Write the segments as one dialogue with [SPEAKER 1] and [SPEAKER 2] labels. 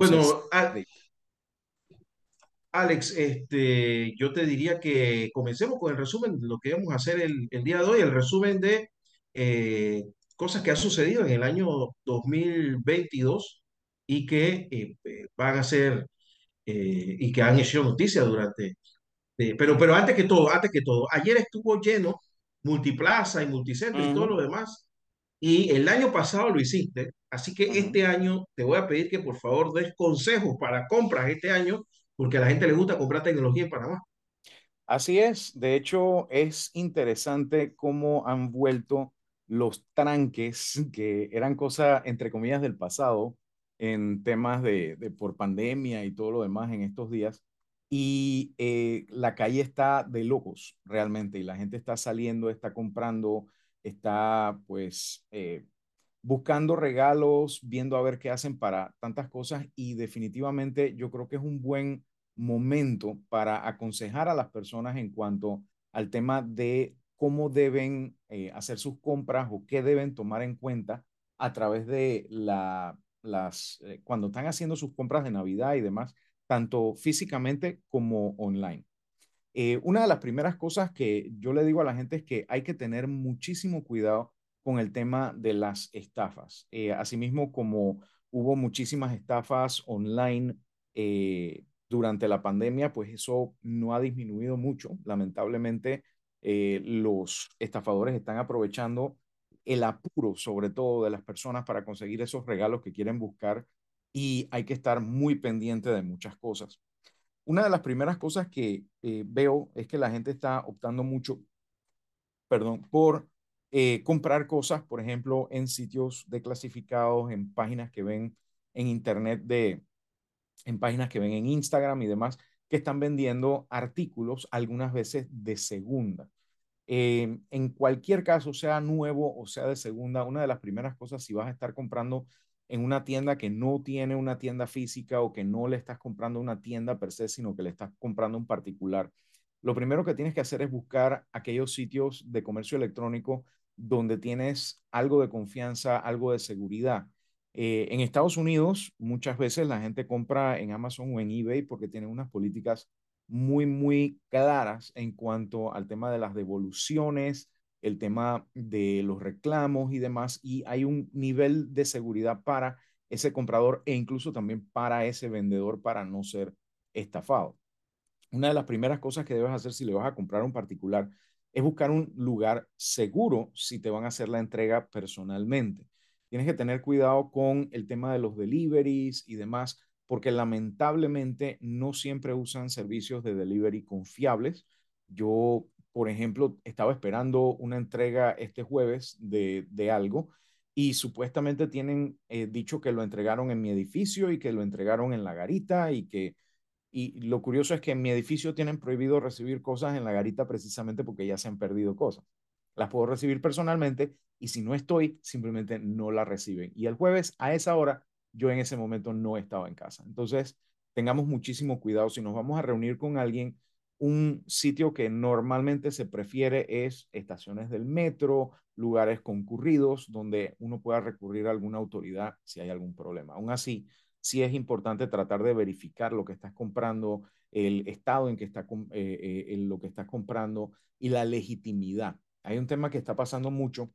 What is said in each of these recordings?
[SPEAKER 1] Entonces,
[SPEAKER 2] Bueno, Alex, este, yo te diría que comencemos con el resumen de lo que vamos a hacer el, el día de hoy, el resumen de eh, cosas que han sucedido en el año 2022 y que eh, eh, van a ser eh, y que han hecho noticia durante. eh, pero, pero antes que todo, antes que todo, ayer estuvo lleno Multiplaza y Multicentro y todo lo demás, y el año pasado lo hiciste, así que este año te voy a pedir que por favor des consejos para compras este año, porque a la gente le gusta comprar tecnología en Panamá.
[SPEAKER 1] Así es, de hecho es interesante cómo han vuelto los tranques que eran cosas, entre comillas, del pasado en temas de, de por pandemia y todo lo demás en estos días. Y eh, la calle está de locos realmente y la gente está saliendo, está comprando, está pues eh, buscando regalos, viendo a ver qué hacen para tantas cosas y definitivamente yo creo que es un buen momento para aconsejar a las personas en cuanto al tema de cómo deben eh, hacer sus compras o qué deben tomar en cuenta a través de la, las, eh, cuando están haciendo sus compras de Navidad y demás, tanto físicamente como online. Eh, una de las primeras cosas que yo le digo a la gente es que hay que tener muchísimo cuidado con el tema de las estafas. Eh, asimismo, como hubo muchísimas estafas online eh, durante la pandemia, pues eso no ha disminuido mucho. Lamentablemente, los estafadores están aprovechando el apuro, sobre todo de las personas, para conseguir esos regalos que quieren buscar y hay que estar muy pendiente de muchas cosas. Una de las primeras cosas que eh, veo es que la gente está optando mucho, perdón, por eh, comprar cosas, por ejemplo, en sitios de clasificados, en páginas que ven en internet de, en páginas que ven en Instagram y demás, que están vendiendo artículos algunas veces de segunda. Eh, en cualquier caso, sea nuevo o sea de segunda, una de las primeras cosas, si vas a estar comprando en una tienda que no tiene una tienda física o que no le estás comprando una tienda per se, sino que le estás comprando un particular, lo primero que tienes que hacer es buscar aquellos sitios de comercio electrónico donde tienes algo de confianza, algo de seguridad. Eh, en Estados Unidos, muchas veces la gente compra en Amazon o en eBay porque tienen unas políticas muy, muy claras en cuanto al tema de las devoluciones, el tema de los reclamos y demás, y hay un nivel de seguridad para ese comprador e incluso también para ese vendedor para no ser estafado. Una de las primeras cosas que debes hacer si le vas a comprar un particular es buscar un lugar seguro si te van a hacer la entrega personalmente. Tienes que tener cuidado con el tema de los deliveries y demás, porque lamentablemente no siempre usan servicios de delivery confiables. Yo, por ejemplo, estaba esperando una entrega este jueves de, de algo y supuestamente tienen eh, dicho que lo entregaron en mi edificio y que lo entregaron en la garita y que y lo curioso es que en mi edificio tienen prohibido recibir cosas en la garita precisamente porque ya se han perdido cosas. Las puedo recibir personalmente y si no estoy, simplemente no las reciben. Y el jueves a esa hora, yo en ese momento no estaba en casa. Entonces, tengamos muchísimo cuidado. Si nos vamos a reunir con alguien, un sitio que normalmente se prefiere es estaciones del metro, lugares concurridos donde uno pueda recurrir a alguna autoridad si hay algún problema. Aún así, sí es importante tratar de verificar lo que estás comprando, el estado en que está eh, eh, lo que estás comprando y la legitimidad. Hay un tema que está pasando mucho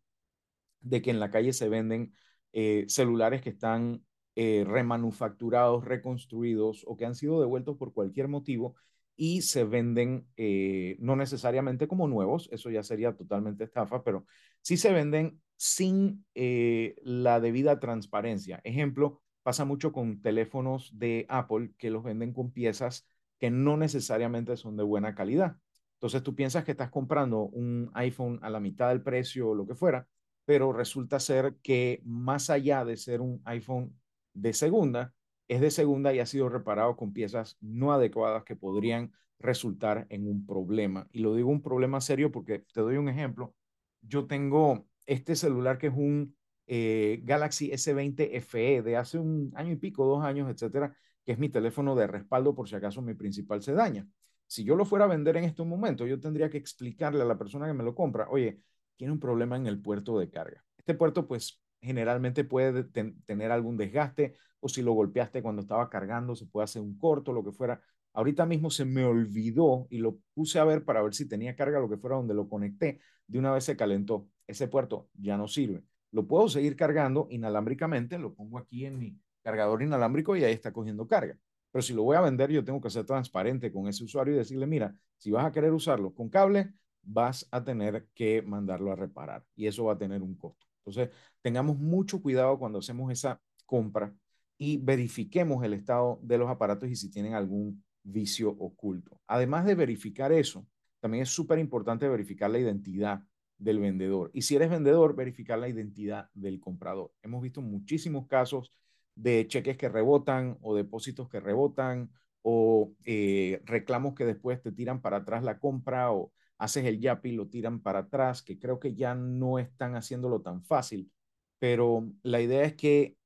[SPEAKER 1] de que en la calle se venden eh, celulares que están eh, remanufacturados, reconstruidos o que han sido devueltos por cualquier motivo y se venden eh, no necesariamente como nuevos, eso ya sería totalmente estafa, pero sí se venden sin eh, la debida transparencia. Ejemplo, pasa mucho con teléfonos de Apple que los venden con piezas que no necesariamente son de buena calidad. Entonces tú piensas que estás comprando un iPhone a la mitad del precio o lo que fuera, pero resulta ser que más allá de ser un iPhone de segunda, es de segunda y ha sido reparado con piezas no adecuadas que podrían resultar en un problema. Y lo digo un problema serio porque te doy un ejemplo. Yo tengo este celular que es un eh, Galaxy S20 FE de hace un año y pico, dos años, etcétera, que es mi teléfono de respaldo por si acaso mi principal se daña. Si yo lo fuera a vender en este momento, yo tendría que explicarle a la persona que me lo compra, oye, tiene un problema en el puerto de carga. Este puerto, pues, generalmente puede tener algún desgaste o si lo golpeaste cuando estaba cargando, se puede hacer un corto, lo que fuera. Ahorita mismo se me olvidó y lo puse a ver para ver si tenía carga, lo que fuera donde lo conecté. De una vez se calentó. Ese puerto ya no sirve. Lo puedo seguir cargando inalámbricamente, lo pongo aquí en mi cargador inalámbrico y ahí está cogiendo carga. Pero si lo voy a vender, yo tengo que ser transparente con ese usuario y decirle, mira, si vas a querer usarlo con cable, vas a tener que mandarlo a reparar y eso va a tener un costo. Entonces, tengamos mucho cuidado cuando hacemos esa compra y verifiquemos el estado de los aparatos y si tienen algún vicio oculto. Además de verificar eso, también es súper importante verificar la identidad del vendedor. Y si eres vendedor, verificar la identidad del comprador. Hemos visto muchísimos casos de cheques que rebotan o depósitos que rebotan o eh, reclamos que después te tiran para atrás la compra o haces el YAPI lo tiran para atrás, que creo que ya no están haciéndolo tan fácil. Pero la idea es que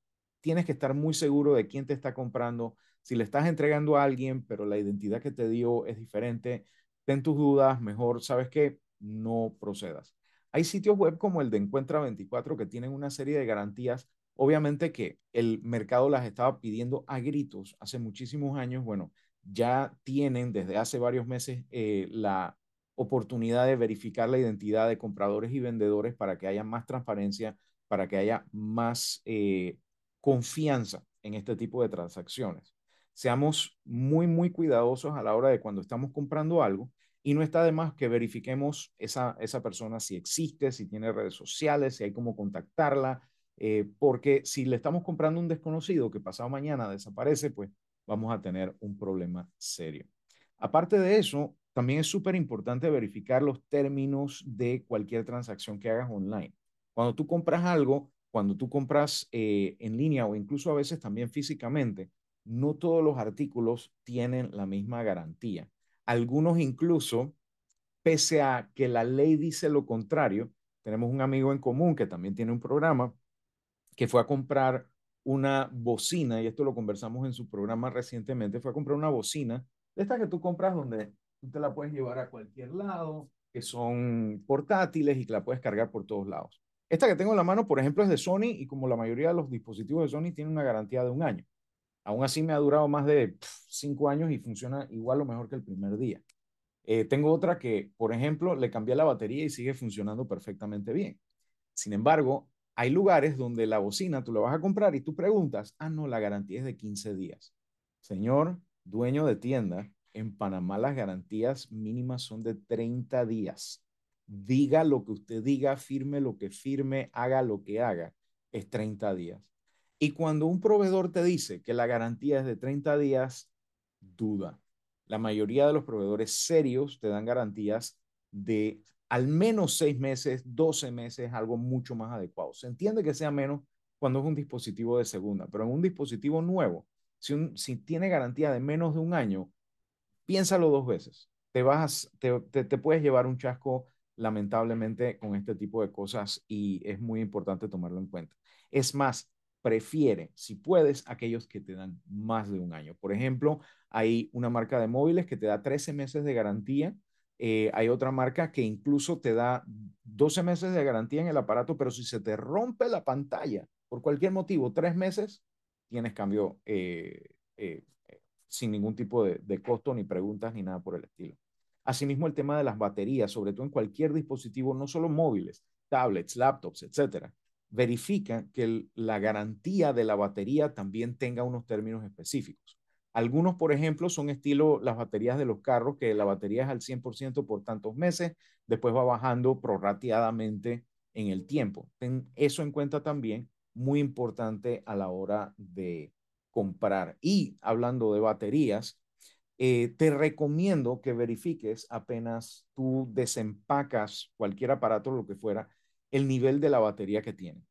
[SPEAKER 1] tienes que estar muy seguro de quién te está comprando. Si le estás entregando a alguien, pero la identidad que te dio es diferente, ten tus dudas, mejor, ¿sabes qué? No procedas. Hay sitios web como el de Encuentra 24 que tienen una serie de garantías. Obviamente que el mercado las estaba pidiendo a gritos hace muchísimos años. Bueno, ya tienen desde hace varios meses eh, la oportunidad de verificar la identidad de compradores y vendedores para que haya más transparencia, para que haya más eh, confianza en este tipo de transacciones. Seamos muy, muy cuidadosos a la hora de cuando estamos comprando algo y no está de más que verifiquemos esa, esa persona si existe, si tiene redes sociales, si hay cómo contactarla, eh, porque si le estamos comprando un desconocido que pasado mañana desaparece, pues vamos a tener un problema serio. Aparte de eso, también es súper importante verificar los términos de cualquier transacción que hagas online. Cuando tú compras algo, cuando tú compras eh, en línea o incluso a veces también físicamente, no todos los artículos tienen la misma garantía. Algunos incluso, pese a que la ley dice lo contrario, tenemos un amigo en común que también tiene un programa que fue a comprar una bocina, y esto lo conversamos en su programa recientemente, fue a comprar una bocina de estas que tú compras donde tú te la puedes llevar a cualquier lado, que son portátiles y que la puedes cargar por todos lados. Esta que tengo en la mano, por ejemplo, es de Sony y como la mayoría de los dispositivos de Sony tienen una garantía de un año. Aún así me ha durado más de cinco años y funciona igual o mejor que el primer día. Eh, tengo otra que, por ejemplo, le cambié la batería y sigue funcionando perfectamente bien. Sin embargo, hay lugares donde la bocina tú la vas a comprar y tú preguntas, ah, no, la garantía es de 15 días. Señor dueño de tienda, en Panamá las garantías mínimas son de 30 días diga lo que usted diga, firme lo que firme, haga lo que haga, es 30 días. Y cuando un proveedor te dice que la garantía es de 30 días, duda. La mayoría de los proveedores serios te dan garantías de al menos 6 meses, 12 meses, algo mucho más adecuado. Se entiende que sea menos cuando es un dispositivo de segunda, pero en un dispositivo nuevo, si, si tiene garantía de menos de un año, piénsalo dos veces. Te, vas, te, te puedes llevar un chasco lamentablemente con este tipo de cosas y es muy importante tomarlo en cuenta. Es más, prefiere, si puedes, aquellos que te dan más de un año. Por ejemplo, hay una marca de móviles que te da 13 meses de garantía. Eh, hay otra marca que incluso te da 12 meses de garantía en el aparato, pero si se te rompe la pantalla por cualquier motivo, tres meses, tienes cambio eh, eh, sin ningún tipo de costo, ni preguntas, ni nada por el estilo. Asimismo, el tema de las baterías, sobre todo en cualquier dispositivo, no solo móviles, tablets, laptops, etcétera. Verifica que la garantía de la batería también tenga unos términos específicos. Algunos, por ejemplo, son estilo las baterías de los carros, que la batería es al 100% por tantos meses, después va bajando prorrateadamente en el tiempo. Ten eso en cuenta también, muy importante a la hora de comprar. Y hablando de baterías, eh, te recomiendo que verifiques apenas tú desempacas cualquier aparato, lo que fuera, el nivel de la batería que tiene.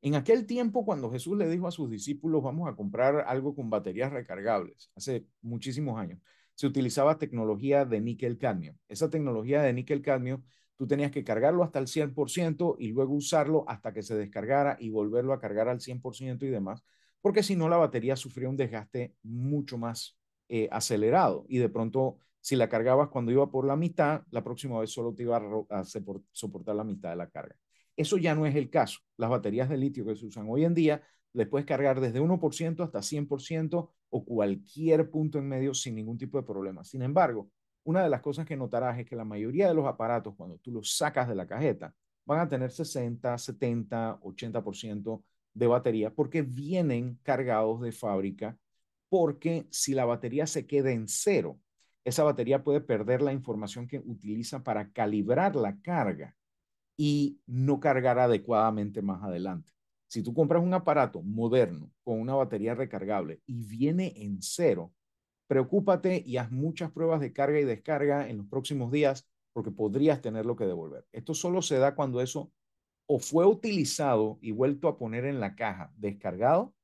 [SPEAKER 1] En aquel tiempo, cuando Jesús le dijo a sus discípulos, vamos a comprar algo con baterías recargables, hace muchísimos años, se utilizaba tecnología de níquel-cadmio. Esa tecnología de níquel-cadmio, tú tenías que cargarlo hasta el 100% y luego usarlo hasta que se descargara y volverlo a cargar al 100% y demás, porque si no, la batería sufría un desgaste mucho más eh, acelerado y de pronto si la cargabas cuando iba por la mitad, la próxima vez solo te iba a, soportar la mitad de la carga. Eso ya no es el caso. Las baterías de litio que se usan hoy en día le puedes cargar desde 1% hasta 100% o cualquier punto en medio sin ningún tipo de problema. Sin embargo, una de las cosas que notarás es que la mayoría de los aparatos, cuando tú los sacas de la cajeta, van a tener 60, 70, 80% de batería porque vienen cargados de fábrica, porque si la batería se queda en cero, esa batería puede perder la información que utiliza para calibrar la carga y no cargar adecuadamente más adelante. Si tú compras un aparato moderno con una batería recargable y viene en cero, preocúpate y haz muchas pruebas de carga y descarga en los próximos días porque podrías tenerlo que devolver. Esto solo se da cuando eso o fue utilizado y vuelto a poner en la caja descargado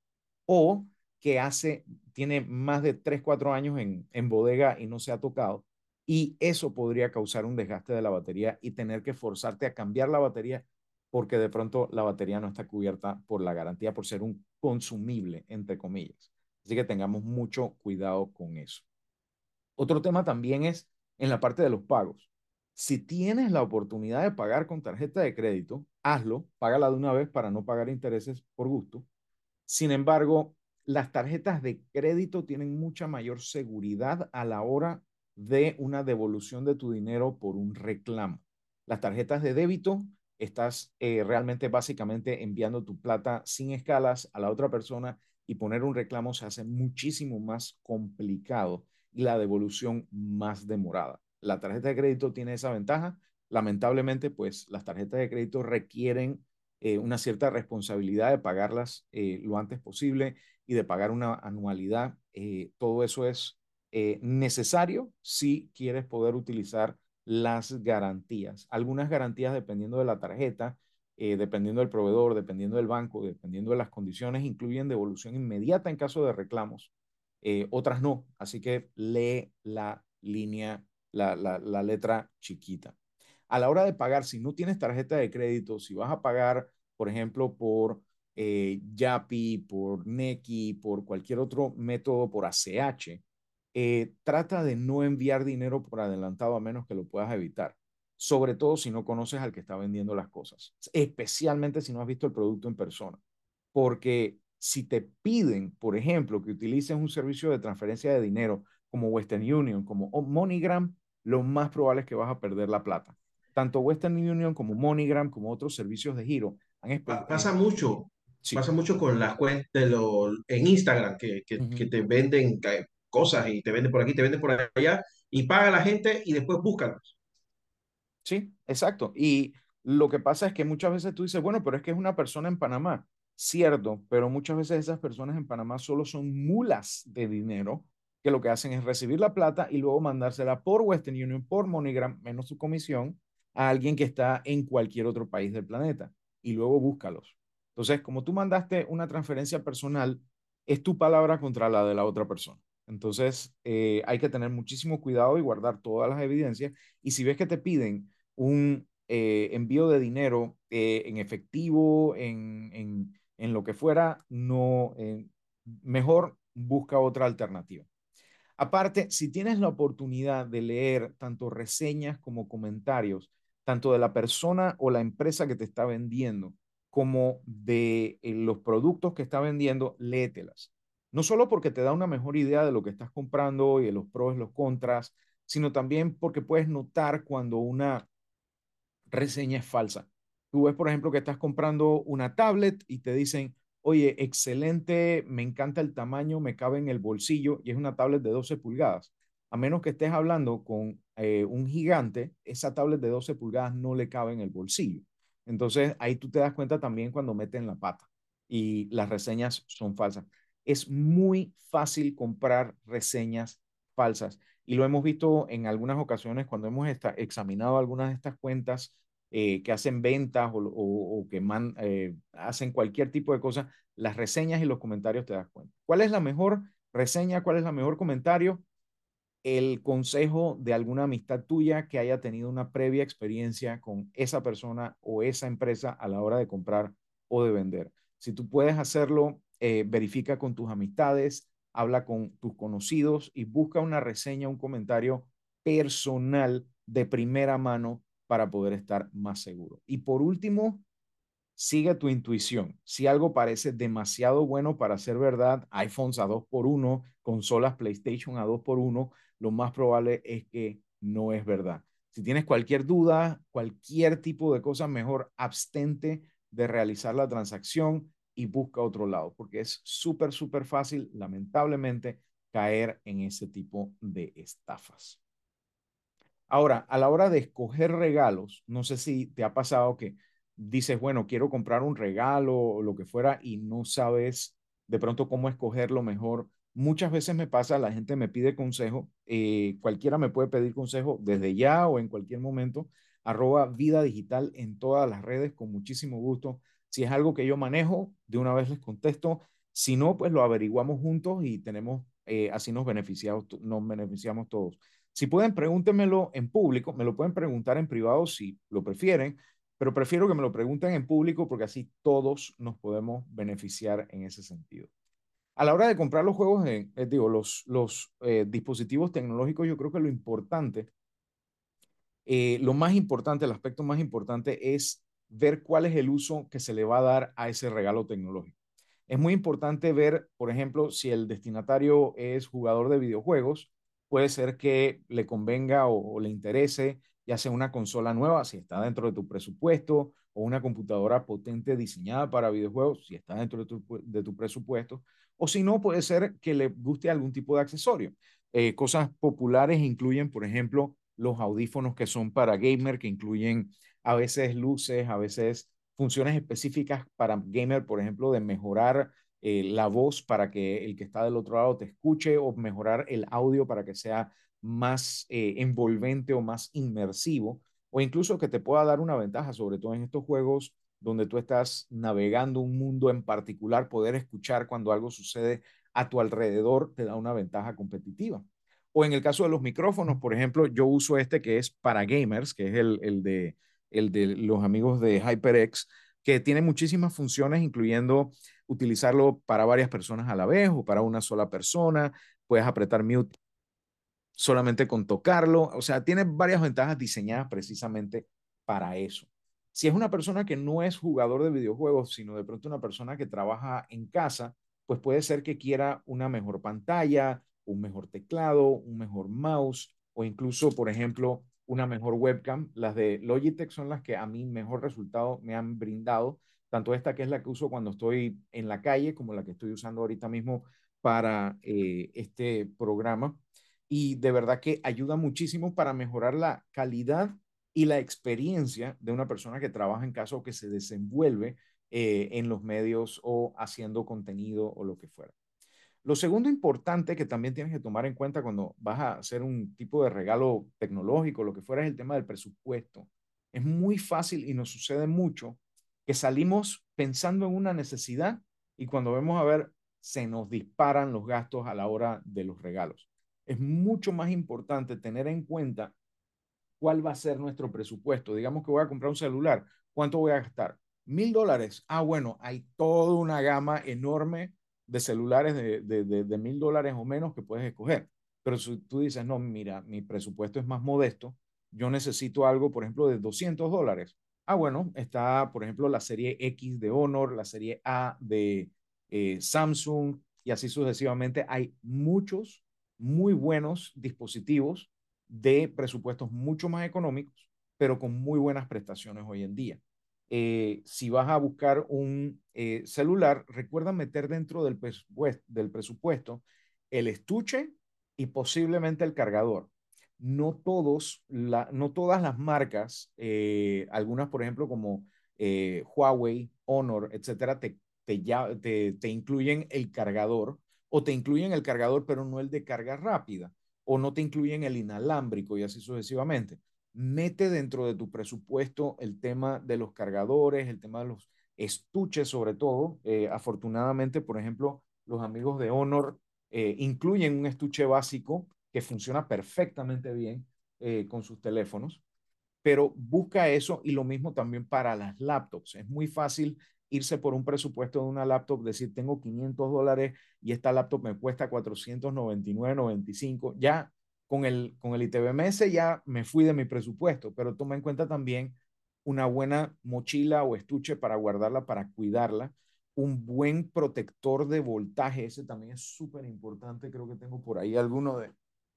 [SPEAKER 1] o que hace, tiene más de 3, 4 años en, en bodega y no se ha tocado. Y eso podría causar un desgaste de la batería y tener que forzarte a cambiar la batería porque de pronto la batería no está cubierta por la garantía por ser un consumible, entre comillas. Así que tengamos mucho cuidado con eso. Otro tema también es en la parte de los pagos. Si tienes la oportunidad de pagar con tarjeta de crédito, hazlo, págala de una vez para no pagar intereses por gusto. Sin embargo, las tarjetas de crédito tienen mucha mayor seguridad a la hora de una devolución de tu dinero por un reclamo. Las tarjetas de débito, estás eh, realmente básicamente enviando tu plata sin escalas a la otra persona y poner un reclamo se hace muchísimo más complicado y la devolución más demorada. La tarjeta de crédito tiene esa ventaja. Lamentablemente, pues las tarjetas de crédito requieren eh, una cierta responsabilidad de pagarlas eh, lo antes posible y de pagar una anualidad. Eh, todo eso es necesario si quieres poder utilizar las garantías. Algunas garantías dependiendo de la tarjeta, dependiendo del proveedor, dependiendo del banco, dependiendo de las condiciones, incluyen devolución inmediata en caso de reclamos. otras no. Así que lee la línea, la, la, letra chiquita. A la hora de pagar, si no tienes tarjeta de crédito, si vas a pagar, por ejemplo, por eh, Yapi, por Neki, por cualquier otro método, por ACH, eh, trata de no enviar dinero por adelantado a menos que lo puedas evitar. Sobre todo si no conoces al que está vendiendo las cosas, especialmente si no has visto el producto en persona. Porque si te piden, por ejemplo, que utilices un servicio de transferencia de dinero como Western Union, como MoneyGram, lo más probable es que vas a perder la plata. Tanto Western Union como MoneyGram, como otros servicios de giro,
[SPEAKER 2] han Pasa mucho, Pasa mucho con las cuentas en Instagram, que, que, que, te venden cosas y te venden por aquí, te venden por allá, y paga la gente y después búscalos.
[SPEAKER 1] Sí, exacto. Y lo que pasa es que muchas veces tú dices, bueno, pero es que es una persona en Panamá. Cierto, pero muchas veces esas personas en Panamá solo son mulas de dinero que lo que hacen es recibir la plata y luego mandársela por Western Union, por MoneyGram, menos su comisión, a alguien que está en cualquier otro país del planeta. Y luego búscalos. Entonces, como tú mandaste una transferencia personal, es tu palabra contra la de la otra persona. Entonces, eh, hay que tener muchísimo cuidado y guardar todas las evidencias. Y si ves que te piden un eh, envío de dinero eh, en efectivo, en, en, en, lo que fuera, no, mejor busca otra alternativa. Aparte, si tienes la oportunidad de leer tanto reseñas como comentarios, tanto de la persona o la empresa que te está vendiendo, como de eh, los productos que está vendiendo, léetelas. No solo porque te da una mejor idea de lo que estás comprando y de los pros y los contras, sino también porque puedes notar cuando una reseña es falsa. Tú ves, por ejemplo, que estás comprando una tablet y te dicen, oye, excelente, me encanta el tamaño, me cabe en el bolsillo y es una tablet de 12 pulgadas. A menos que estés hablando con eh, un gigante, esa tablet de 12 pulgadas no le cabe en el bolsillo. Entonces ahí tú te das cuenta también cuando meten la pata y las reseñas son falsas. Es muy fácil comprar reseñas falsas y lo hemos visto en algunas ocasiones cuando hemos examinado algunas de estas cuentas eh, que hacen ventas o, que eh, hacen cualquier tipo de cosa, las reseñas y los comentarios te das cuenta. ¿Cuál es la mejor reseña? ¿Cuál es la mejor comentario? el consejo de alguna amistad tuya que haya tenido una previa experiencia con esa persona o esa empresa a la hora de comprar o de vender. Si tú puedes hacerlo, eh, verifica con tus amistades, habla con tus conocidos y busca una reseña, un comentario personal de primera mano para poder estar más seguro. Y por último, sigue tu intuición. Si algo parece demasiado bueno para ser verdad, iPhones a 2 por 1 consolas PlayStation a 2 por 1 lo más probable es que no es verdad. Si tienes cualquier duda, cualquier tipo de cosa, mejor abstente de realizar la transacción y busca otro lado, porque es súper, súper fácil, lamentablemente, caer en ese tipo de estafas. Ahora, a la hora de escoger regalos, no sé si te ha pasado que dices, bueno, quiero comprar un regalo o lo que fuera y no sabes de pronto cómo escogerlo mejor. Muchas veces me pasa, la gente me pide consejo, eh, cualquiera me puede pedir consejo desde ya o en cualquier momento, arroba vida digital en todas las redes con muchísimo gusto. Si es algo que yo manejo, de una vez les contesto. Si no, pues lo averiguamos juntos y tenemos, eh, así nos beneficiamos, nos beneficiamos todos. Si pueden, pregúntenmelo en público, me lo pueden preguntar en privado si lo prefieren, pero prefiero que me lo pregunten en público porque así todos nos podemos beneficiar en ese sentido. A la hora de comprar los juegos, eh, digo, los, los eh, dispositivos tecnológicos, yo creo que lo importante, eh, lo más importante, el aspecto más importante es ver cuál es el uso que se le va a dar a ese regalo tecnológico. Es muy importante ver, por ejemplo, si el destinatario es jugador de videojuegos, puede ser que le convenga o, le interese ya sea una consola nueva, si está dentro de tu presupuesto, o una computadora potente diseñada para videojuegos, si está dentro de tu, de tu presupuesto, o si no, puede ser que le guste algún tipo de accesorio. Eh, cosas populares incluyen, por ejemplo, los audífonos que son para gamer, que incluyen a veces luces, a veces funciones específicas para gamer, por ejemplo, de mejorar eh, la voz para que el que está del otro lado te escuche o mejorar el audio para que sea más eh, envolvente o más inmersivo o incluso que te pueda dar una ventaja, sobre todo en estos juegos donde tú estás navegando un mundo en particular, poder escuchar cuando algo sucede a tu alrededor te da una ventaja competitiva. O en el caso de los micrófonos, por ejemplo, yo uso este que es para gamers, que es el, el de, el de los amigos de HyperX, que tiene muchísimas funciones, incluyendo utilizarlo para varias personas a la vez o para una sola persona. Puedes apretar mute solamente con tocarlo. O sea, tiene varias ventajas diseñadas precisamente para eso. Si es una persona que no es jugador de videojuegos, sino de pronto una persona que trabaja en casa, pues puede ser que quiera una mejor pantalla, un mejor teclado, un mejor mouse o incluso, por ejemplo, una mejor webcam. Las de Logitech son las que a mí mejor resultado me han brindado, tanto esta que es la que uso cuando estoy en la calle como la que estoy usando ahorita mismo para eh, este programa. Y de verdad que ayuda muchísimo para mejorar la calidad y la experiencia de una persona que trabaja en casa o que se desenvuelve eh, en los medios o haciendo contenido o lo que fuera. Lo segundo importante que también tienes que tomar en cuenta cuando vas a hacer un tipo de regalo tecnológico, lo que fuera, es el tema del presupuesto. Es muy fácil y nos sucede mucho que salimos pensando en una necesidad y cuando vemos a ver, se nos disparan los gastos a la hora de los regalos. Es mucho más importante tener en cuenta cuál va a ser nuestro presupuesto. Digamos que voy a comprar un celular, ¿cuánto voy a gastar? Mil dólares. Ah, bueno, hay toda una gama enorme de celulares de, de, mil dólares o menos que puedes escoger. Pero si tú dices, no, mira, mi presupuesto es más modesto, yo necesito algo, por ejemplo, de 200 dólares. Ah, bueno, está, por ejemplo, la serie X de Honor, la serie A de eh, Samsung y así sucesivamente. Hay muchos muy buenos dispositivos de presupuestos mucho más económicos, pero con muy buenas prestaciones hoy en día. Eh, si vas a buscar un eh, celular, recuerda meter dentro del, presupuesto, el estuche y posiblemente el cargador. No, todos no todas las marcas, eh, algunas por ejemplo como Huawei, Honor, etcétera, te, te, te, te incluyen el cargador o te incluyen el cargador pero no el de carga rápida o no te incluyen el inalámbrico y así sucesivamente mete dentro de tu presupuesto el tema de los cargadores, el tema de los estuches sobre todo. Eh, afortunadamente, por ejemplo, los amigos de Honor eh, incluyen un estuche básico que funciona perfectamente bien eh, con sus teléfonos, pero busca eso y lo mismo también para las laptops. Es muy fácil irse por un presupuesto de una laptop, decir, tengo 500 dólares y esta laptop me cuesta 499.95, ya con el, con el ITBMS ya me fui de mi presupuesto, pero toma en cuenta también una buena mochila o estuche para guardarla, para cuidarla, un buen protector de voltaje, ese también es súper importante, creo que tengo por ahí alguno de,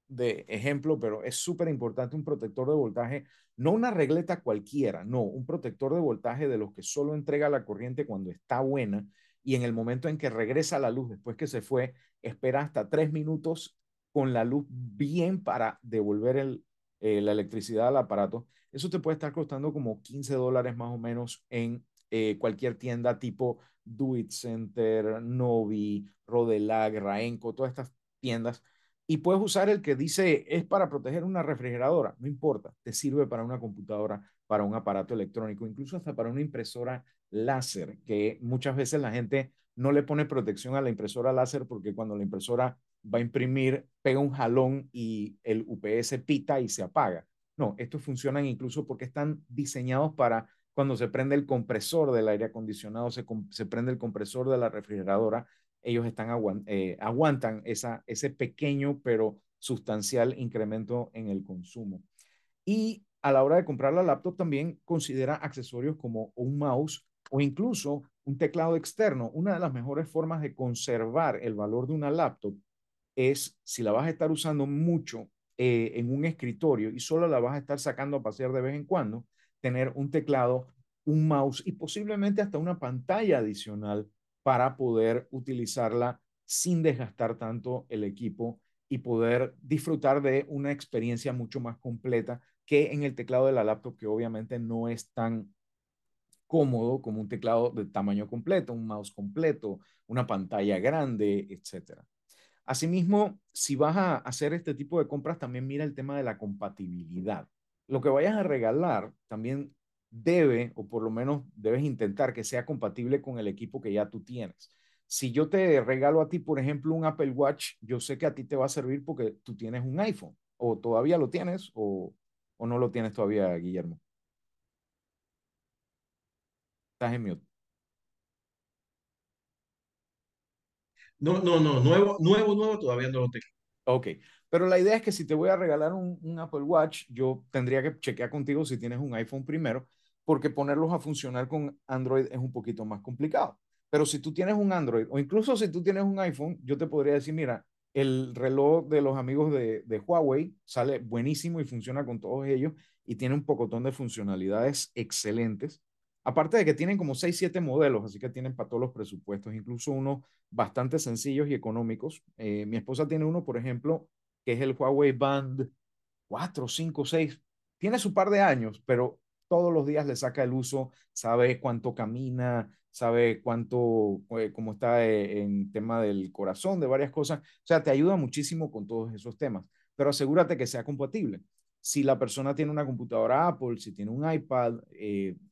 [SPEAKER 1] de ejemplo, pero es súper importante un protector de voltaje, no una regleta cualquiera, no, un protector de voltaje de los que solo entrega la corriente cuando está buena y en el momento en que regresa la luz después que se fue, espera hasta tres minutos con la luz bien para devolver el, eh, la electricidad al aparato. Eso te puede estar costando como 15 dólares más o menos en eh, cualquier tienda tipo Do It Center, Novi, Rodelag, Raenco, todas estas tiendas. Y puedes usar el que dice es para proteger una refrigeradora, no importa, te sirve para una computadora, para un aparato electrónico, incluso hasta para una impresora láser, que muchas veces la gente no le pone protección a la impresora láser porque cuando la impresora va a imprimir, pega un jalón y el UPS pita y se apaga. No, estos funcionan incluso porque están diseñados para cuando se prende el compresor del aire acondicionado, se, se prende el compresor de la refrigeradora, ellos están eh, aguantan esa, ese pequeño pero sustancial incremento en el consumo. Y a la hora de comprar la laptop también considera accesorios como un mouse o incluso un teclado externo. Una de las mejores formas de conservar el valor de una laptop es si la vas a estar usando mucho eh, en un escritorio y solo la vas a estar sacando a pasear de vez en cuando, tener un teclado, un mouse y posiblemente hasta una pantalla adicional para poder utilizarla sin desgastar tanto el equipo y poder disfrutar de una experiencia mucho más completa que en el teclado de la laptop, que obviamente no es tan cómodo como un teclado de tamaño completo, un mouse completo, una pantalla grande, etcétera. Asimismo, si vas a hacer este tipo de compras, también mira el tema de la compatibilidad. Lo que vayas a regalar también debe, o por lo menos debes intentar que sea compatible con el equipo que ya tú tienes. Si yo te regalo a ti, por ejemplo, un Apple Watch, yo sé que a ti te va a servir porque tú tienes un iPhone, o todavía lo tienes, o, o no lo tienes todavía, Guillermo. Estás en mute.
[SPEAKER 2] No, no, no, nuevo, nuevo, nuevo todavía no lo tengo.
[SPEAKER 1] Ok, pero la idea es que si te voy a regalar un, un, Apple Watch, yo tendría que chequear contigo si tienes un iPhone primero, porque ponerlos a funcionar con Android es un poquito más complicado. Pero si tú tienes un Android o incluso si tú tienes un iPhone, yo te podría decir, mira, el reloj de los amigos de, de Huawei sale buenísimo y funciona con todos ellos y tiene un pocotón de funcionalidades excelentes. Aparte de que tienen como 6, 7 modelos, así que tienen para todos los presupuestos, incluso unos bastante sencillos y económicos. Eh, mi esposa tiene uno, por ejemplo, que es el Huawei Band 4, 5, 6. Tiene su par de años, pero todos los días le saca el uso, sabe cuánto camina, sabe cuánto, eh, cómo está eh, en tema del corazón, de varias cosas. O sea, te ayuda muchísimo con todos esos temas, pero asegúrate que sea compatible. Si la persona tiene una computadora Apple, si tiene un iPad,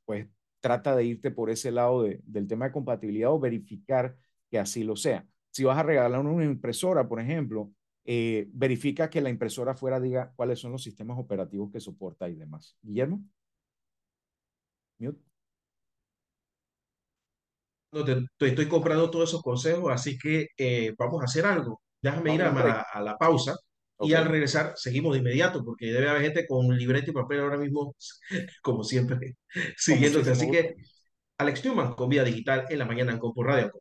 [SPEAKER 1] pues trata de irte por ese lado del tema de compatibilidad o verificar que así lo sea. Si vas a regalar una impresora, por ejemplo, eh, verifica que la impresora fuera diga cuáles son los sistemas operativos que soporta y demás. Guillermo. Mute.
[SPEAKER 2] No, te, estoy comprando todos esos consejos, así que eh, vamos a hacer algo. Déjame ir a, a, la pausa y al regresar seguimos de inmediato, porque debe haber gente con libreta y papel ahora mismo, como siempre, siguiéndote. Así que Alex Newman con Vida Digital en la mañana en Compo Radio.